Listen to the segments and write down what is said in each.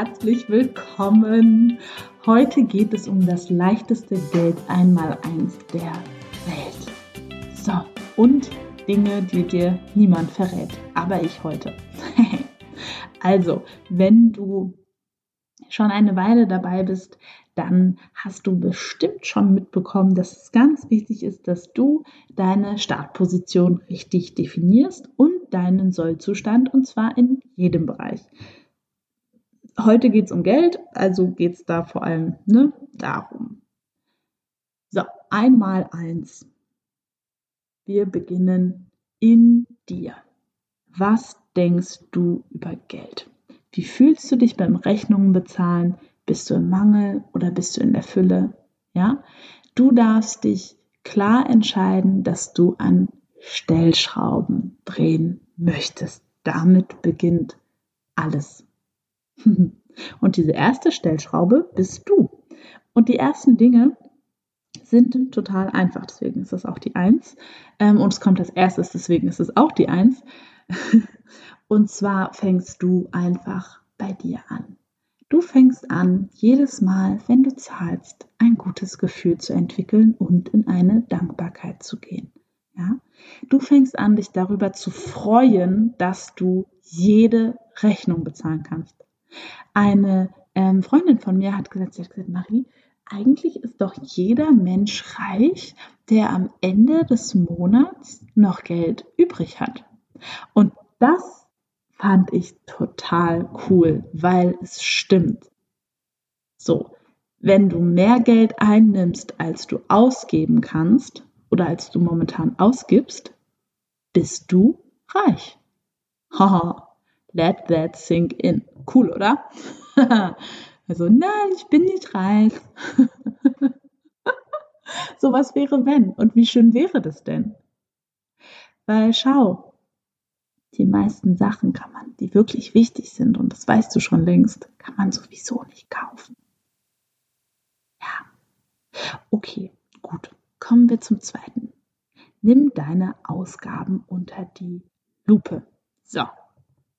herzlich willkommen. Heute geht es um das leichteste Geld einmal eins der Welt. So, und Dinge, die dir niemand verrät, aber ich heute. also, wenn du schon eine Weile dabei bist, dann hast du bestimmt schon mitbekommen, dass es ganz wichtig ist, dass du deine Startposition richtig definierst und deinen Sollzustand und zwar in jedem Bereich. Heute geht es um Geld, also geht es da vor allem ne, darum. So, einmal eins. Wir beginnen in dir. Was denkst du über Geld? Wie fühlst du dich beim Rechnungen bezahlen? Bist du im Mangel oder bist du in der Fülle? Ja, du darfst dich klar entscheiden, dass du an Stellschrauben drehen möchtest. Damit beginnt alles. Und diese erste Stellschraube bist du. Und die ersten Dinge sind total einfach. Deswegen ist das auch die Eins. Ähm, und es kommt als erstes, deswegen ist es auch die Eins. Und zwar fängst du einfach bei dir an. Du fängst an, jedes Mal, wenn du zahlst, ein gutes Gefühl zu entwickeln und in eine Dankbarkeit zu gehen. Ja? Du fängst an, dich darüber zu freuen, dass du jede Rechnung bezahlen kannst. Eine ähm, Freundin von mir hat gesagt, sie hat gesagt, Marie, eigentlich ist doch jeder Mensch reich, der am Ende des Monats noch Geld übrig hat. Und das fand ich total cool, weil es stimmt. So, wenn du mehr Geld einnimmst, als du ausgeben kannst oder als du momentan ausgibst, bist du reich. Haha, let that sink in. Cool, oder? also, nein, ich bin nicht reich. so was wäre wenn? Und wie schön wäre das denn? Weil schau, die meisten Sachen kann man, die wirklich wichtig sind, und das weißt du schon längst, kann man sowieso nicht kaufen. Ja. Okay, gut. Kommen wir zum zweiten. Nimm deine Ausgaben unter die Lupe. So.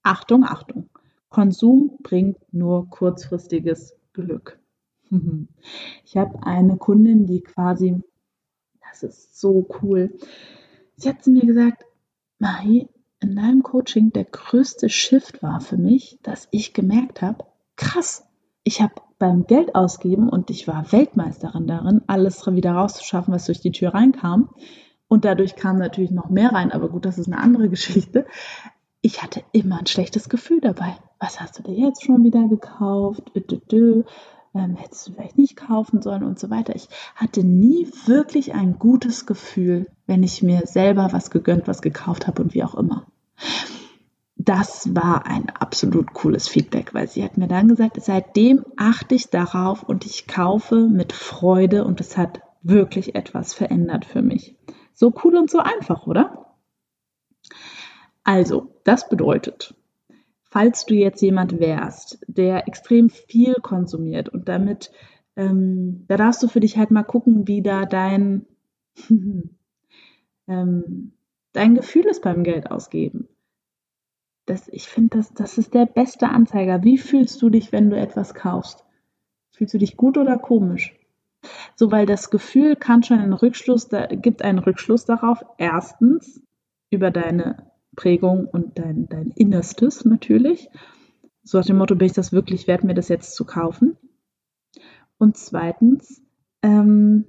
Achtung, Achtung. Konsum bringt nur kurzfristiges Glück. Ich habe eine Kundin, die quasi, das ist so cool. Sie hat zu mir gesagt, Marie, in deinem Coaching der größte Shift war für mich, dass ich gemerkt habe, krass, ich habe beim Geld ausgeben und ich war Weltmeisterin darin, alles wieder rauszuschaffen, was durch die Tür reinkam. Und dadurch kam natürlich noch mehr rein, aber gut, das ist eine andere Geschichte. Ich hatte immer ein schlechtes Gefühl dabei. Was hast du dir jetzt schon wieder gekauft? Ähm, hättest du vielleicht nicht kaufen sollen und so weiter. Ich hatte nie wirklich ein gutes Gefühl, wenn ich mir selber was gegönnt, was gekauft habe und wie auch immer das war ein absolut cooles Feedback, weil sie hat mir dann gesagt, seitdem achte ich darauf und ich kaufe mit Freude und es hat wirklich etwas verändert für mich. So cool und so einfach, oder? Also, das bedeutet, falls du jetzt jemand wärst, der extrem viel konsumiert und damit, ähm, da darfst du für dich halt mal gucken, wie da dein, ähm, dein Gefühl ist beim Geld ausgeben das, ich finde, das, das ist der beste Anzeiger. Wie fühlst du dich, wenn du etwas kaufst? Fühlst du dich gut oder komisch? So, weil das Gefühl kann schon einen Rückschluss, da, gibt einen Rückschluss darauf, erstens über deine Prägung und dein, dein Innerstes natürlich. So nach dem Motto, bin ich das wirklich wert, mir das jetzt zu kaufen? Und zweitens, ähm,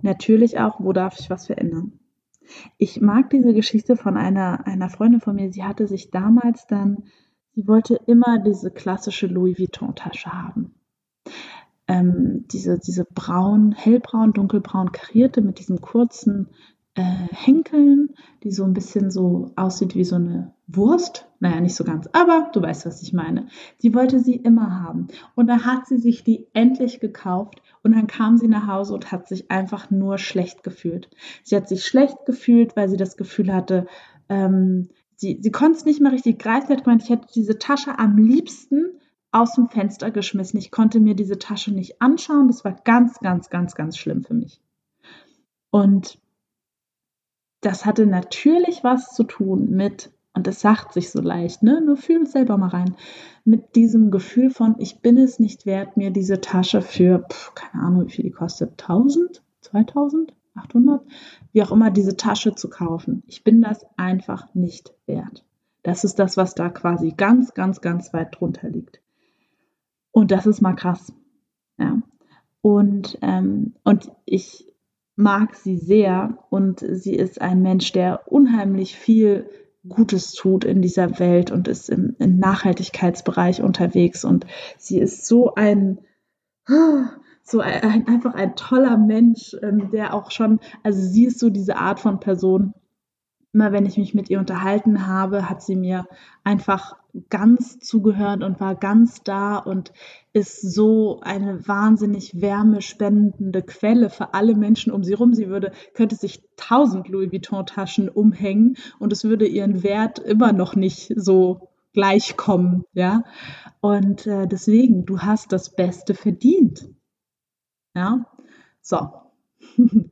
natürlich auch, wo darf ich was verändern? Ich mag diese Geschichte von einer, einer Freundin von mir. Sie hatte sich damals dann, sie wollte immer diese klassische Louis Vuitton-Tasche haben. Ähm, diese, diese braun, hellbraun, dunkelbraun karierte mit diesen kurzen äh, Henkeln, die so ein bisschen so aussieht wie so eine Wurst. Naja, nicht so ganz, aber du weißt, was ich meine. Sie wollte sie immer haben. Und da hat sie sich die endlich gekauft und dann kam sie nach Hause und hat sich einfach nur schlecht gefühlt. Sie hat sich schlecht gefühlt, weil sie das Gefühl hatte, ähm, sie, sie konnte es nicht mehr richtig greifen. Sie hat gemeint, ich hätte diese Tasche am liebsten aus dem Fenster geschmissen. Ich konnte mir diese Tasche nicht anschauen. Das war ganz, ganz, ganz, ganz schlimm für mich. Und das hatte natürlich was zu tun mit Und es sagt sich so leicht, ne? Nur fühl selber mal rein. Mit diesem Gefühl von, ich bin es nicht wert, mir diese Tasche für, pf, keine Ahnung, wie viel die kostet, 1000, 2000, 800, wie auch immer, diese Tasche zu kaufen. Ich bin das einfach nicht wert. Das ist das, was da quasi ganz, ganz, ganz weit drunter liegt. Und das ist mal krass. Ja. Und, ähm, und ich mag sie sehr und sie ist ein Mensch, der unheimlich viel Gutes tut in dieser Welt und ist im, im Nachhaltigkeitsbereich unterwegs. Und sie ist so ein so ein, einfach ein toller Mensch, ähm, der auch schon, also sie ist so diese Art von Person, immer wenn ich mich mit ihr unterhalten habe, hat sie mir einfach ganz zugehört und war ganz da und ist so eine wahnsinnig wärmespendende Quelle für alle Menschen um sie rum. Sie würde, könnte sich tausend Louis Vuitton Taschen umhängen und es würde ihren Wert immer noch nicht so gleichkommen, ja. Und äh, deswegen, du hast das Beste verdient. Ja, so.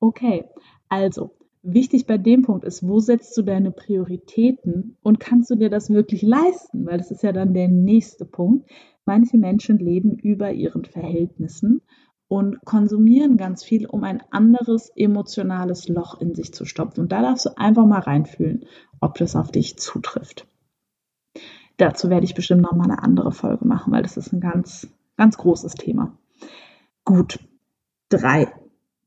okay, also wichtig bei dem Punkt ist, wo setzt du deine Prioritäten und kannst du dir das wirklich leisten? Weil das ist ja dann der nächste Punkt. Manche Menschen leben über ihren Verhältnissen und konsumieren ganz viel, um ein anderes emotionales Loch in sich zu stopfen. Und da darfst du einfach mal reinfühlen, ob das auf dich zutrifft. Dazu werde ich bestimmt noch mal eine andere Folge machen, weil das ist ein ganz, ganz großes Thema. Gut. Drei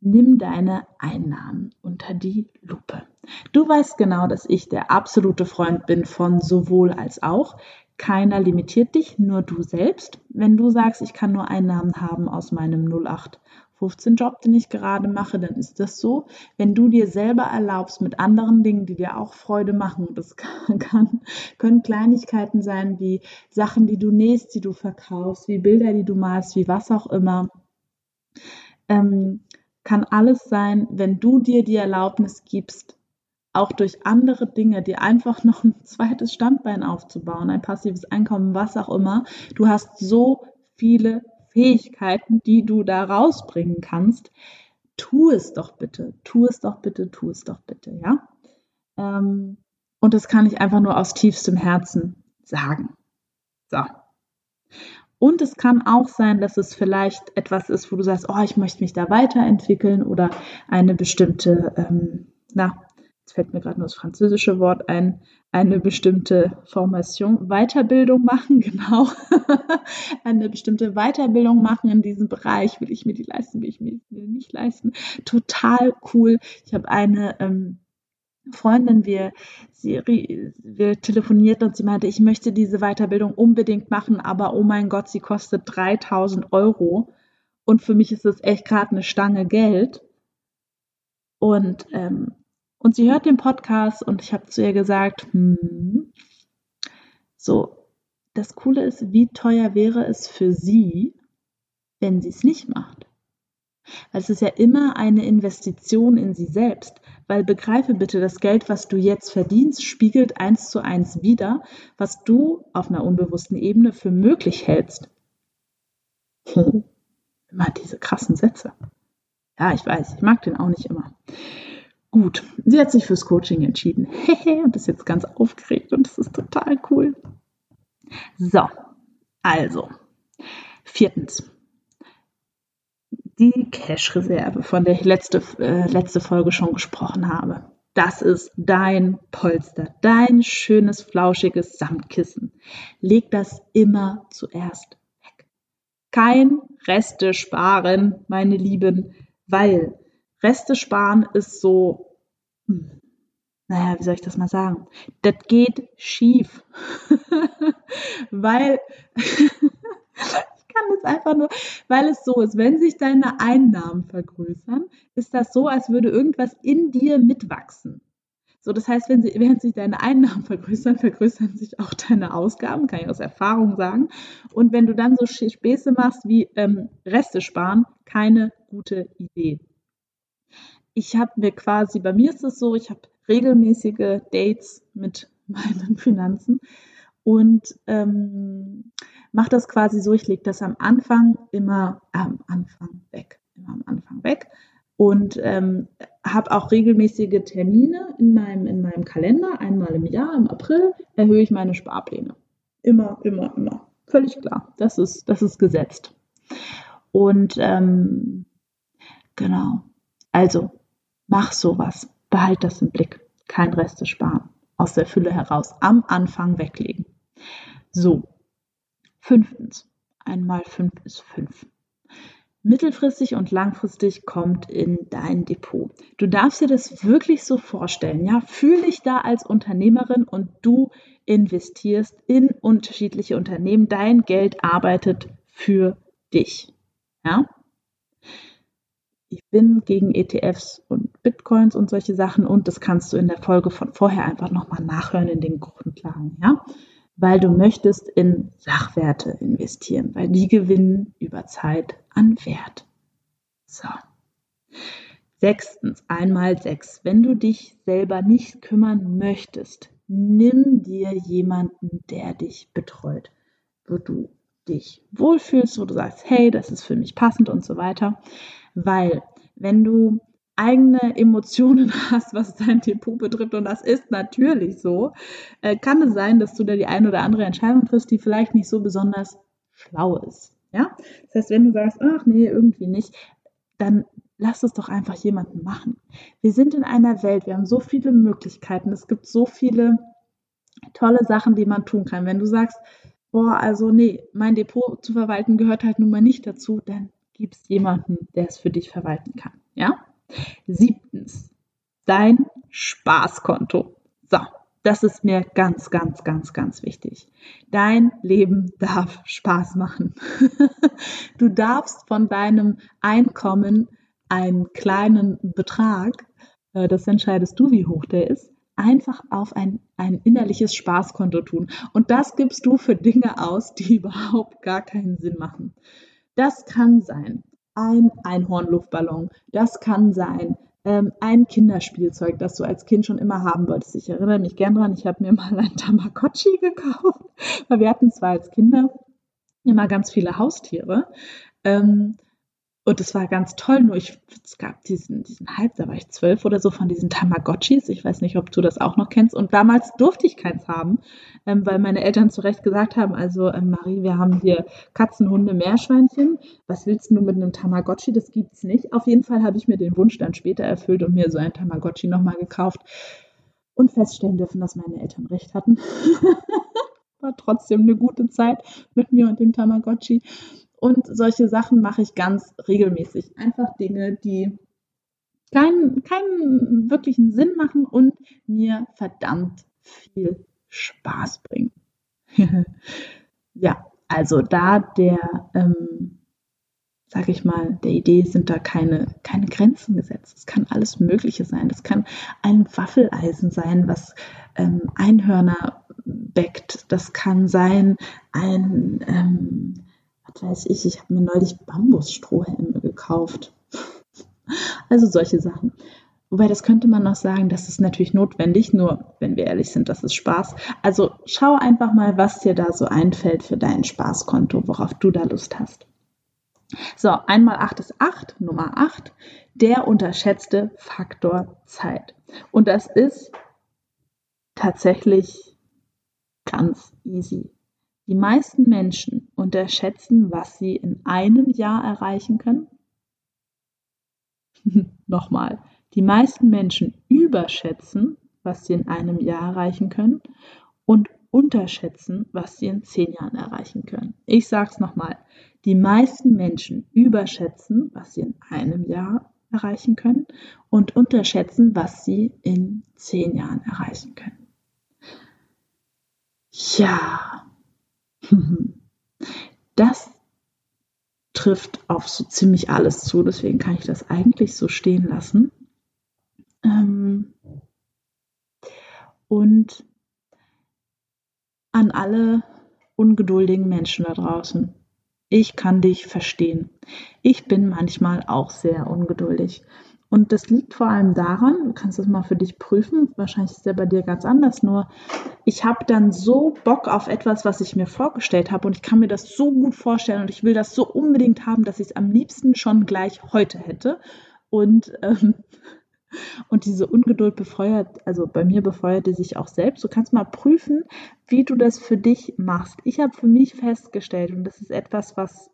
nimm deine Einnahmen unter die Lupe. Du weißt genau, dass ich der absolute Freund bin von sowohl als auch. Keiner limitiert dich, nur du selbst. Wenn du sagst, ich kann nur Einnahmen haben aus meinem 0815 Job, den ich gerade mache, dann ist das so. Wenn du dir selber erlaubst mit anderen Dingen, die dir auch Freude machen, das kann, können Kleinigkeiten sein wie Sachen, die du nähst, die du verkaufst, wie Bilder, die du malst, wie was auch immer. Ähm, kann alles sein, wenn du dir die Erlaubnis gibst, auch durch andere Dinge, dir einfach noch ein zweites Standbein aufzubauen, ein passives Einkommen, was auch immer. Du hast so viele Fähigkeiten, die du da rausbringen kannst. Tu es doch bitte, tu es doch bitte, tu es doch bitte, ja. Ähm, und das kann ich einfach nur aus tiefstem Herzen sagen. So. Und es kann auch sein, dass es vielleicht etwas ist, wo du sagst, oh, ich möchte mich da weiterentwickeln oder eine bestimmte, ähm, na, jetzt fällt mir gerade nur das französische Wort ein, eine bestimmte Formation, Weiterbildung machen, genau. eine bestimmte Weiterbildung machen in diesem Bereich. Will ich mir die leisten, will ich mir die nicht leisten? Total cool. Ich habe eine ähm, Freundin, wir, sie, wir telefoniert und sie meinte, ich möchte diese Weiterbildung unbedingt machen, aber oh mein Gott, sie kostet 3000 Euro und für mich ist das echt gerade eine Stange Geld. Und, ähm, und sie hört den Podcast und ich habe zu ihr gesagt, hm, so, das Coole ist, wie teuer wäre es für sie, wenn sie es nicht macht? Weil es ist ja immer eine Investition in sie selbst. Weil begreife bitte, das Geld, was du jetzt verdienst, spiegelt eins zu eins wider, was du auf einer unbewussten Ebene für möglich hältst. Hm. Immer diese krassen Sätze. Ja, ich weiß, ich mag den auch nicht immer. Gut, sie hat sich fürs Coaching entschieden. und ist jetzt ganz aufgeregt und das ist total cool. So, also, viertens die Cash-Reserve, von der ich letzte, äh, letzte Folge schon gesprochen habe. Das ist dein Polster, dein schönes, flauschiges Samtkissen. Leg das immer zuerst weg. Kein Reste sparen, meine Lieben, weil Reste sparen ist so, hm, naja, wie soll ich das mal sagen? Das geht schief. weil kann es einfach nur, weil es so ist, wenn sich deine Einnahmen vergrößern, ist das so, als würde irgendwas in dir mitwachsen. So, das heißt, wenn sie, während sich deine Einnahmen vergrößern, vergrößern sich auch deine Ausgaben, kann ich aus Erfahrung sagen. Und wenn du dann so Späße machst wie ähm, Reste sparen, keine gute Idee. Ich habe mir quasi, bei mir ist es so, ich habe regelmäßige Dates mit meinen Finanzen und ähm, mache das quasi so, ich lege das am Anfang immer am Anfang weg. Immer am Anfang weg. Und ähm, habe auch regelmäßige Termine in meinem, in meinem Kalender. Einmal im Jahr, im April, erhöhe ich meine Sparpläne. Immer, immer, immer. Völlig klar. Das ist, das ist gesetzt. Und ähm, genau. Also, mach sowas. Behalt das im Blick. Kein Reste sparen. Aus der Fülle heraus. Am Anfang weglegen. So. Fünftens. Einmal fünf ist fünf mittelfristig und langfristig kommt in dein Depot. Du darfst dir das wirklich so vorstellen, ja? Fühl dich da als Unternehmerin und du investierst in unterschiedliche Unternehmen. Dein Geld arbeitet für dich, ja? Ich bin gegen ETFs und Bitcoins und solche Sachen und das kannst du in der Folge von vorher einfach nochmal nachhören in den Grundlagen, ja? Weil du möchtest in Sachwerte investieren, weil die gewinnen über Zeit an Wert. So. Sechstens, einmal sechs. Wenn du dich selber nicht kümmern möchtest, nimm dir jemanden, der dich betreut, wo du dich wohlfühlst, wo du sagst, hey, das ist für mich passend und so weiter. Weil wenn du eigene Emotionen hast, was dein Depot betrifft, und das ist natürlich so, äh, kann es sein, dass du da die eine oder andere Entscheidung triffst, die vielleicht nicht so besonders schlau ist. Ja? Das heißt, wenn du sagst, ach nee, irgendwie nicht, dann lass es doch einfach jemanden machen. Wir sind in einer Welt, wir haben so viele Möglichkeiten, es gibt so viele tolle Sachen, die man tun kann. Wenn du sagst, boah, also nee, mein Depot zu verwalten gehört halt nun mal nicht dazu, dann gibt es jemanden, der es für dich verwalten kann. Ja? Siebtens, dein Spaßkonto. So, das ist mir ganz, ganz, ganz, ganz wichtig. Dein Leben darf Spaß machen. du darfst von deinem Einkommen einen kleinen Betrag, äh, das entscheidest du, wie hoch der ist, einfach auf ein, ein innerliches Spaßkonto tun. Und das gibst du für Dinge aus, die überhaupt gar keinen Sinn machen. Das kann sein, ein Einhornluftballon. Das kann sein ähm, ein Kinderspielzeug, das du als Kind schon immer haben wolltest. Ich erinnere mich gern dran, ich habe mir mal ein Tamagotchi gekauft, weil wir hatten zwar als Kinder immer ganz viele Haustiere. Ähm, und es war ganz toll, nur ich, es gab diesen, diesen Hype, da war ich zwölf oder so, von diesen Tamagotchis. Ich weiß nicht, ob du das auch noch kennst. Und damals durfte ich keins haben, ähm, weil meine Eltern zu Recht gesagt haben, also ähm, Marie, wir haben hier Katzen, Hunde, Meerschweinchen. Was willst du mit einem Tamagotchi? Das gibt's nicht. Auf jeden Fall habe ich mir den Wunsch dann später erfüllt und mir so ein Tamagotchi nochmal gekauft und feststellen dürfen, dass meine Eltern recht hatten. war trotzdem eine gute Zeit mit mir und dem Tamagotchi. Und solche Sachen mache ich ganz regelmäßig. Einfach Dinge, die keinen, keinen wirklichen Sinn machen und mir verdammt viel Spaß bringen. ja, also da der, ähm, sage ich mal, der Idee sind da keine, keine Grenzen gesetzt. Es kann alles Mögliche sein. Das kann ein Waffeleisen sein, was ähm, Einhörner backt. Das kann sein ein ähm, was weiß ich, ich habe mir neulich Bambusstrohhelme gekauft. Also solche Sachen. Wobei das könnte man noch sagen, das ist natürlich notwendig, nur wenn wir ehrlich sind, das ist Spaß. Also schau einfach mal, was dir da so einfällt für dein Spaßkonto, worauf du da Lust hast. So, einmal 8 ist 8, Nummer 8, der unterschätzte Faktor Zeit. Und das ist tatsächlich ganz easy. Die meisten Menschen unterschätzen, was sie in einem Jahr erreichen können. Nochmal, die meisten Menschen überschätzen, was sie in einem Jahr erreichen können und unterschätzen, was sie in zehn Jahren erreichen können. Ich sage es nochmal, die meisten Menschen überschätzen, was sie in einem Jahr erreichen können und unterschätzen, was sie in zehn Jahren erreichen können. Ja, das trifft auf so ziemlich alles zu, deswegen kann ich das eigentlich so stehen lassen. Ähm und an alle ungeduldigen Menschen da draußen. Ich kann dich verstehen. Ich bin manchmal auch sehr ungeduldig. Und das liegt vor allem daran, du kannst das mal für dich prüfen, wahrscheinlich ist der bei dir ganz anders, nur ich habe dann so Bock auf etwas, was ich mir vorgestellt habe und ich kann mir das so gut vorstellen und ich will das so unbedingt haben, dass ich es am liebsten schon gleich heute hätte. Und ähm, Und diese Ungeduld befeuert, also bei mir befeuert die sich auch selbst. Du kannst mal prüfen, wie du das für dich machst. Ich habe für mich festgestellt, und das ist etwas, was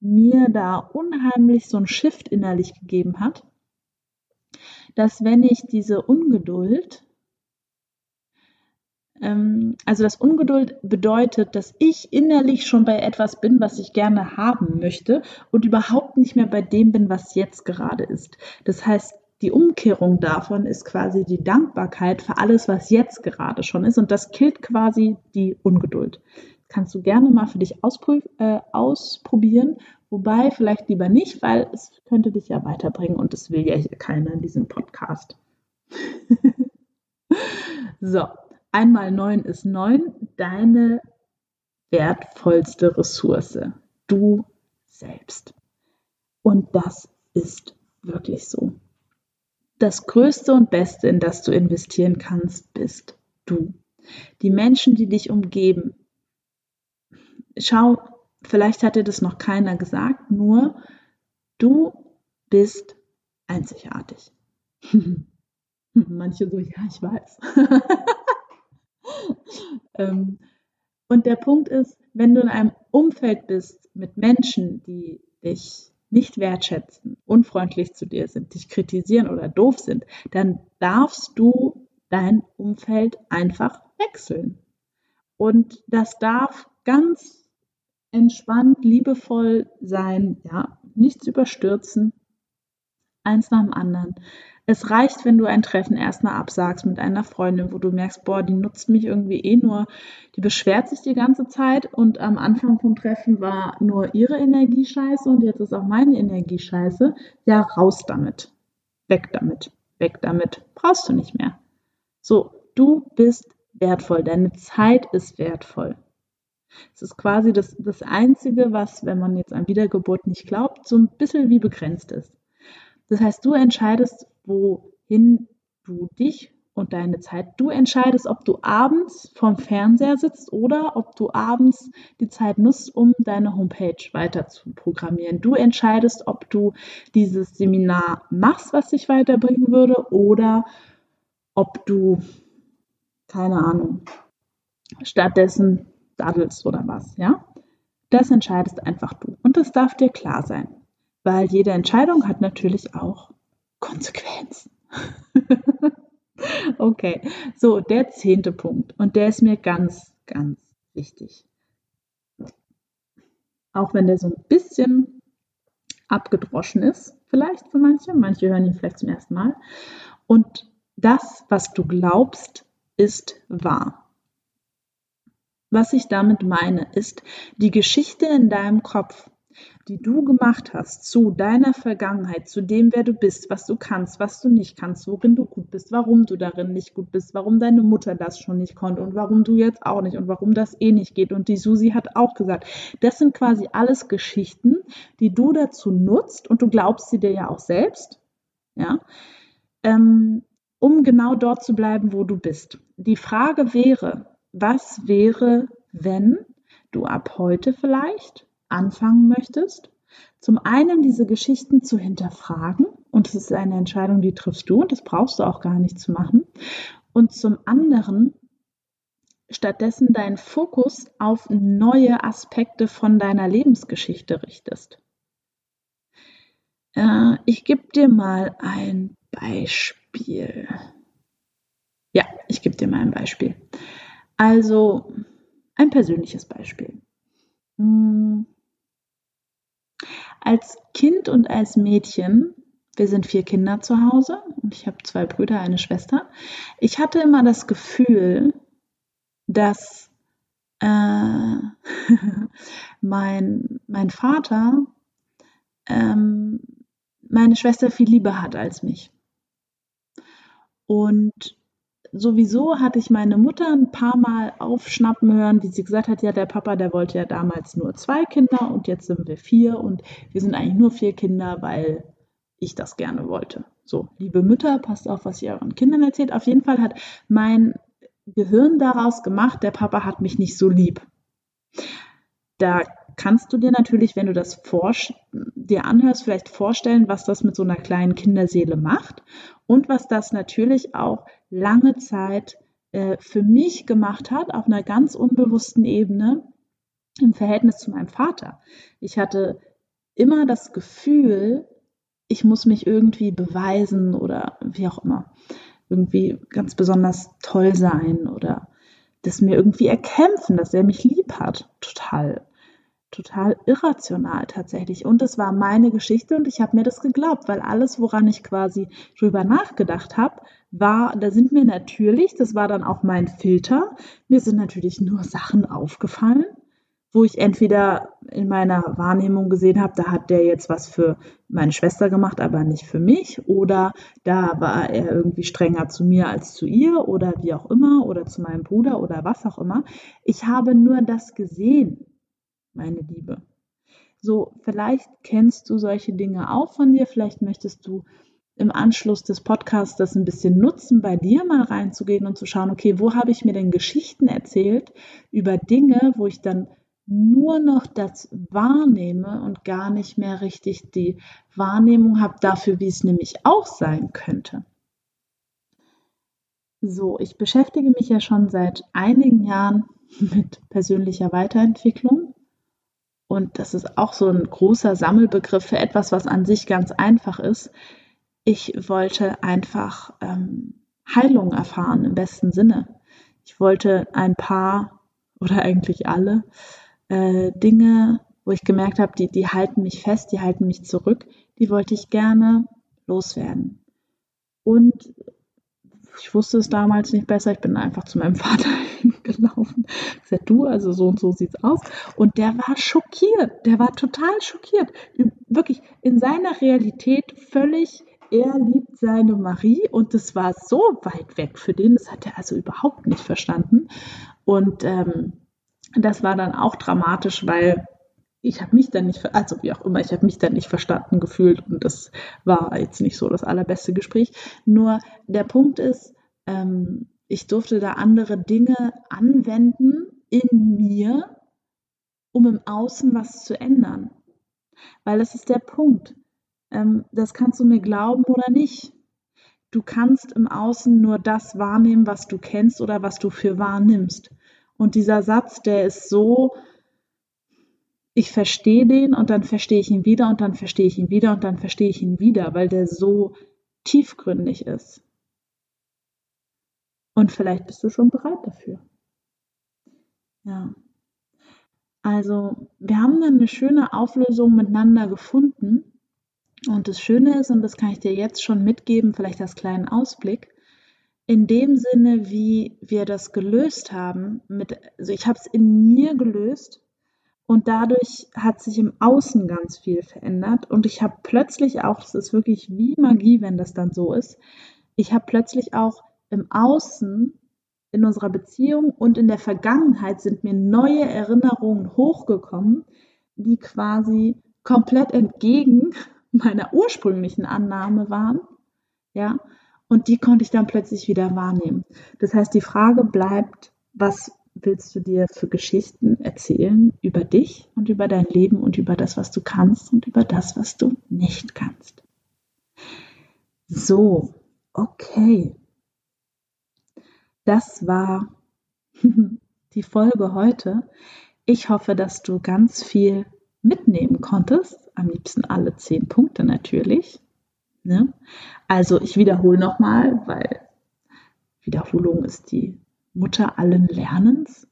mir da unheimlich so ein Shift innerlich gegeben hat, dass wenn ich diese Ungeduld ähm, also das Ungeduld bedeutet, dass ich innerlich schon bei etwas bin, was ich gerne haben möchte und überhaupt nicht mehr bei dem bin, was jetzt gerade ist. Das heißt, die Umkehrung davon ist quasi die Dankbarkeit für alles, was jetzt gerade schon ist und das killt quasi die Ungeduld. Kannst du gerne mal für dich äh, ausprobieren, wobei vielleicht lieber nicht, weil es könnte dich ja weiterbringen und das will ja hier keiner in diesem Podcast. so, Einmal neun ist neun, deine wertvollste Ressource, du selbst. Und das ist wirklich so. Das Größte und Beste, in das du investieren kannst, bist du. Die Menschen, die dich umgeben. Schau, vielleicht hat dir das noch keiner gesagt, nur du bist einzigartig. Manche so, ja, ich weiß. ähm, und der Punkt ist, wenn du in einem Umfeld bist mit Menschen, die dich nicht wertschätzen, unfreundlich zu dir sind, dich kritisieren oder doof sind, dann darfst du dein Umfeld einfach wechseln. Und das darf ganz entspannt, liebevoll sein, ja, nichts überstürzen, eins nach dem anderen. Es reicht, wenn du ein Treffen erstmal absagst mit einer Freundin, wo du merkst, boah, die nutzt mich irgendwie eh nur, die beschwert sich die ganze Zeit und am Anfang vom Treffen war nur ihre Energie scheiße und jetzt ist auch meine Energie scheiße. Ja, raus damit. Weg damit. Weg damit. Brauchst du nicht mehr. So, du bist wertvoll. Deine Zeit ist wertvoll. Es ist quasi das, das Einzige, was, wenn man jetzt an Wiedergeburt nicht glaubt, so ein bisschen wie begrenzt ist. Das heißt, du entscheidest, wohin du dich und deine Zeit. Du entscheidest, ob du abends vorm Fernseher sitzt oder ob du abends die Zeit nutzt, um deine Homepage weiter zu programmieren. Du entscheidest, ob du dieses Seminar machst, was dich weiterbringen würde, oder ob du, keine Ahnung, stattdessen daddelst oder was, ja? Das entscheidest einfach du. Und das darf dir klar sein, weil jede Entscheidung hat natürlich auch Konsequenzen. okay, so der zehnte Punkt und der ist mir ganz, ganz wichtig. Auch wenn der so ein bisschen abgedroschen ist, vielleicht für manche, manche hören ihn vielleicht zum ersten Mal. Und das, was du glaubst, ist wahr. Was ich damit meine, ist die Geschichte in deinem Kopf, die du gemacht hast zu deiner Vergangenheit, zu dem, wer du bist, was du kannst, was du nicht kannst, worin du gut bist, warum du darin nicht gut bist, warum deine Mutter das schon nicht konnte und warum du jetzt auch nicht und warum das eh nicht geht. Und die Susi hat auch gesagt, das sind quasi alles Geschichten, die du dazu nutzt und du glaubst sie dir ja auch selbst, ja, ähm, um genau dort zu bleiben, wo du bist. Die Frage wäre, was wäre, wenn du ab heute vielleicht anfangen möchtest. Zum einen diese Geschichten zu hinterfragen und das ist eine Entscheidung, die triffst du und das brauchst du auch gar nicht zu machen. Und zum anderen stattdessen deinen Fokus auf neue Aspekte von deiner Lebensgeschichte richtest. Äh, ich gebe dir mal ein Beispiel. Ja, ich gebe dir mal ein Beispiel. Also ein persönliches Beispiel. Hm, als Kind und als Mädchen, wir sind vier Kinder zu Hause und ich habe zwei Brüder, eine Schwester. Ich hatte immer das Gefühl, dass äh, mein, mein Vater ähm, meine Schwester viel lieber hat als mich. Und sowieso hatte ich meine Mutter ein paar Mal aufschnappen hören, wie sie gesagt hat, ja, der Papa, der wollte ja damals nur zwei Kinder und jetzt sind wir vier und wir sind eigentlich nur vier Kinder, weil ich das gerne wollte. So, liebe Mütter, passt auf, was ihr euren Kindern erzählt. Auf jeden Fall hat mein Gehirn daraus gemacht, der Papa hat mich nicht so lieb. Da kannst du dir natürlich, wenn du das dir anhörst, vielleicht vorstellen, was das mit so einer kleinen Kinderseele macht und was das natürlich auch lange Zeit äh, für mich gemacht hat, auf einer ganz unbewussten Ebene im Verhältnis zu meinem Vater. Ich hatte immer das Gefühl, ich muss mich irgendwie beweisen oder wie auch immer, irgendwie ganz besonders toll sein oder das mir irgendwie erkämpfen, dass er mich lieb hat. Total total irrational tatsächlich. Und es war meine Geschichte und ich habe mir das geglaubt, weil alles, woran ich quasi drüber nachgedacht habe, war, da sind mir natürlich, das war dann auch mein Filter, mir sind natürlich nur Sachen aufgefallen, wo ich entweder in meiner Wahrnehmung gesehen habe, da hat der jetzt was für meine Schwester gemacht, aber nicht für mich, oder da war er irgendwie strenger zu mir als zu ihr, oder wie auch immer, oder zu meinem Bruder, oder was auch immer. Ich habe nur das gesehen meine Liebe. So, vielleicht kennst du solche Dinge auch von dir, vielleicht möchtest du im Anschluss des Podcasts das ein bisschen nutzen, bei dir mal reinzugehen und zu schauen, okay, wo habe ich mir denn Geschichten erzählt über Dinge, wo ich dann nur noch das wahrnehme und gar nicht mehr richtig die Wahrnehmung habe dafür, wie es nämlich auch sein könnte. So, ich beschäftige mich ja schon seit einigen Jahren mit persönlicher Weiterentwicklung und das ist auch so ein großer Sammelbegriff für etwas, was an sich ganz einfach ist. Ich wollte einfach ähm, Heilung erfahren im besten Sinne. Ich wollte ein paar oder eigentlich alle äh, Dinge, wo ich gemerkt habe, die, die halten mich fest, die halten mich zurück, die wollte ich gerne loswerden. Und ich wusste es damals nicht besser. Ich bin einfach zu meinem Vater gelaufen. Ich sagte, du, also so und so sieht's aus. Und der war schockiert. Der war total schockiert. Wirklich in seiner Realität völlig, er liebt seine Marie und das war so weit weg für den. Das hat er also überhaupt nicht verstanden. Und ähm, das war dann auch dramatisch, weil ich habe mich dann nicht, also wie auch immer, ich habe mich dann nicht verstanden gefühlt und das war jetzt nicht so das allerbeste Gespräch. Nur der Punkt ist, ähm, ich durfte da andere Dinge anwenden in mir, um im Außen was zu ändern. Weil das ist der Punkt. Ähm, das kannst du mir glauben oder nicht. Du kannst im Außen nur das wahrnehmen, was du kennst oder was du für wahrnimmst. Und dieser Satz, der ist so ich verstehe den und dann verstehe ich ihn wieder und dann verstehe ich ihn wieder und dann verstehe ich ihn wieder, weil der so tiefgründig ist. Und vielleicht bist du schon bereit dafür. Ja. Also, wir haben dann eine schöne Auflösung miteinander gefunden. Und das Schöne ist, und das kann ich dir jetzt schon mitgeben, vielleicht als kleinen Ausblick, in dem Sinne, wie wir das gelöst haben, mit, also ich habe es in mir gelöst und dadurch hat sich im Außen ganz viel verändert. Und ich habe plötzlich auch, das ist wirklich wie Magie, wenn das dann so ist, ich habe plötzlich auch im Außen, in unserer Beziehung und in der Vergangenheit sind mir neue Erinnerungen hochgekommen, die quasi komplett entgegen meiner ursprünglichen Annahme waren. Ja, und die konnte ich dann plötzlich wieder wahrnehmen. Das heißt, die Frage bleibt, was willst du dir für Geschichten erzählen über dich und über dein Leben und über das, was du kannst und über das, was du nicht kannst. So, okay. Das war die Folge heute. Ich hoffe, dass du ganz viel mitnehmen konntest. Am liebsten alle zehn Punkte natürlich. Ne? Also ich wiederhole nochmal, weil Wiederholung ist die Mutter allen Lernens?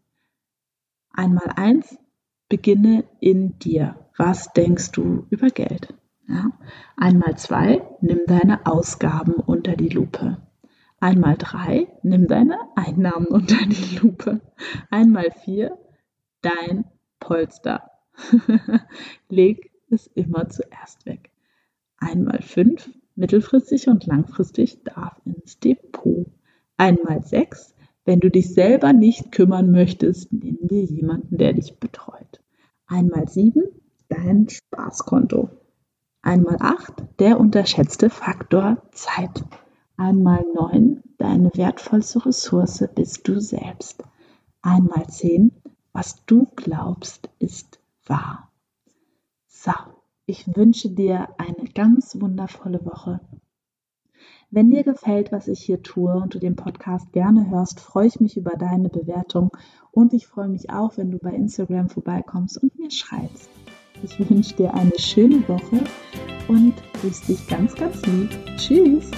Einmal eins, beginne in dir. Was denkst du über Geld? Ja. Einmal zwei, nimm deine Ausgaben unter die Lupe. Einmal drei, nimm deine Einnahmen unter die Lupe. Einmal vier, dein Polster. Leg es immer zuerst weg. Einmal fünf, mittelfristig und langfristig darf ins Depot. Einmal sechs, wenn du dich selber nicht kümmern möchtest, nimm dir jemanden, der dich betreut. Einmal sieben, dein Spaßkonto. Einmal acht, der unterschätzte Faktor Zeit. Einmal neun, deine wertvollste Ressource bist du selbst. Einmal zehn, was du glaubst, ist wahr. So, Ich wünsche dir eine ganz wundervolle Woche. Wenn dir gefällt, was ich hier tue und du den Podcast gerne hörst, freue ich mich über deine Bewertung und ich freue mich auch, wenn du bei Instagram vorbeikommst und mir schreibst. Ich wünsche dir eine schöne Woche und grüße dich ganz, ganz lieb. Tschüss!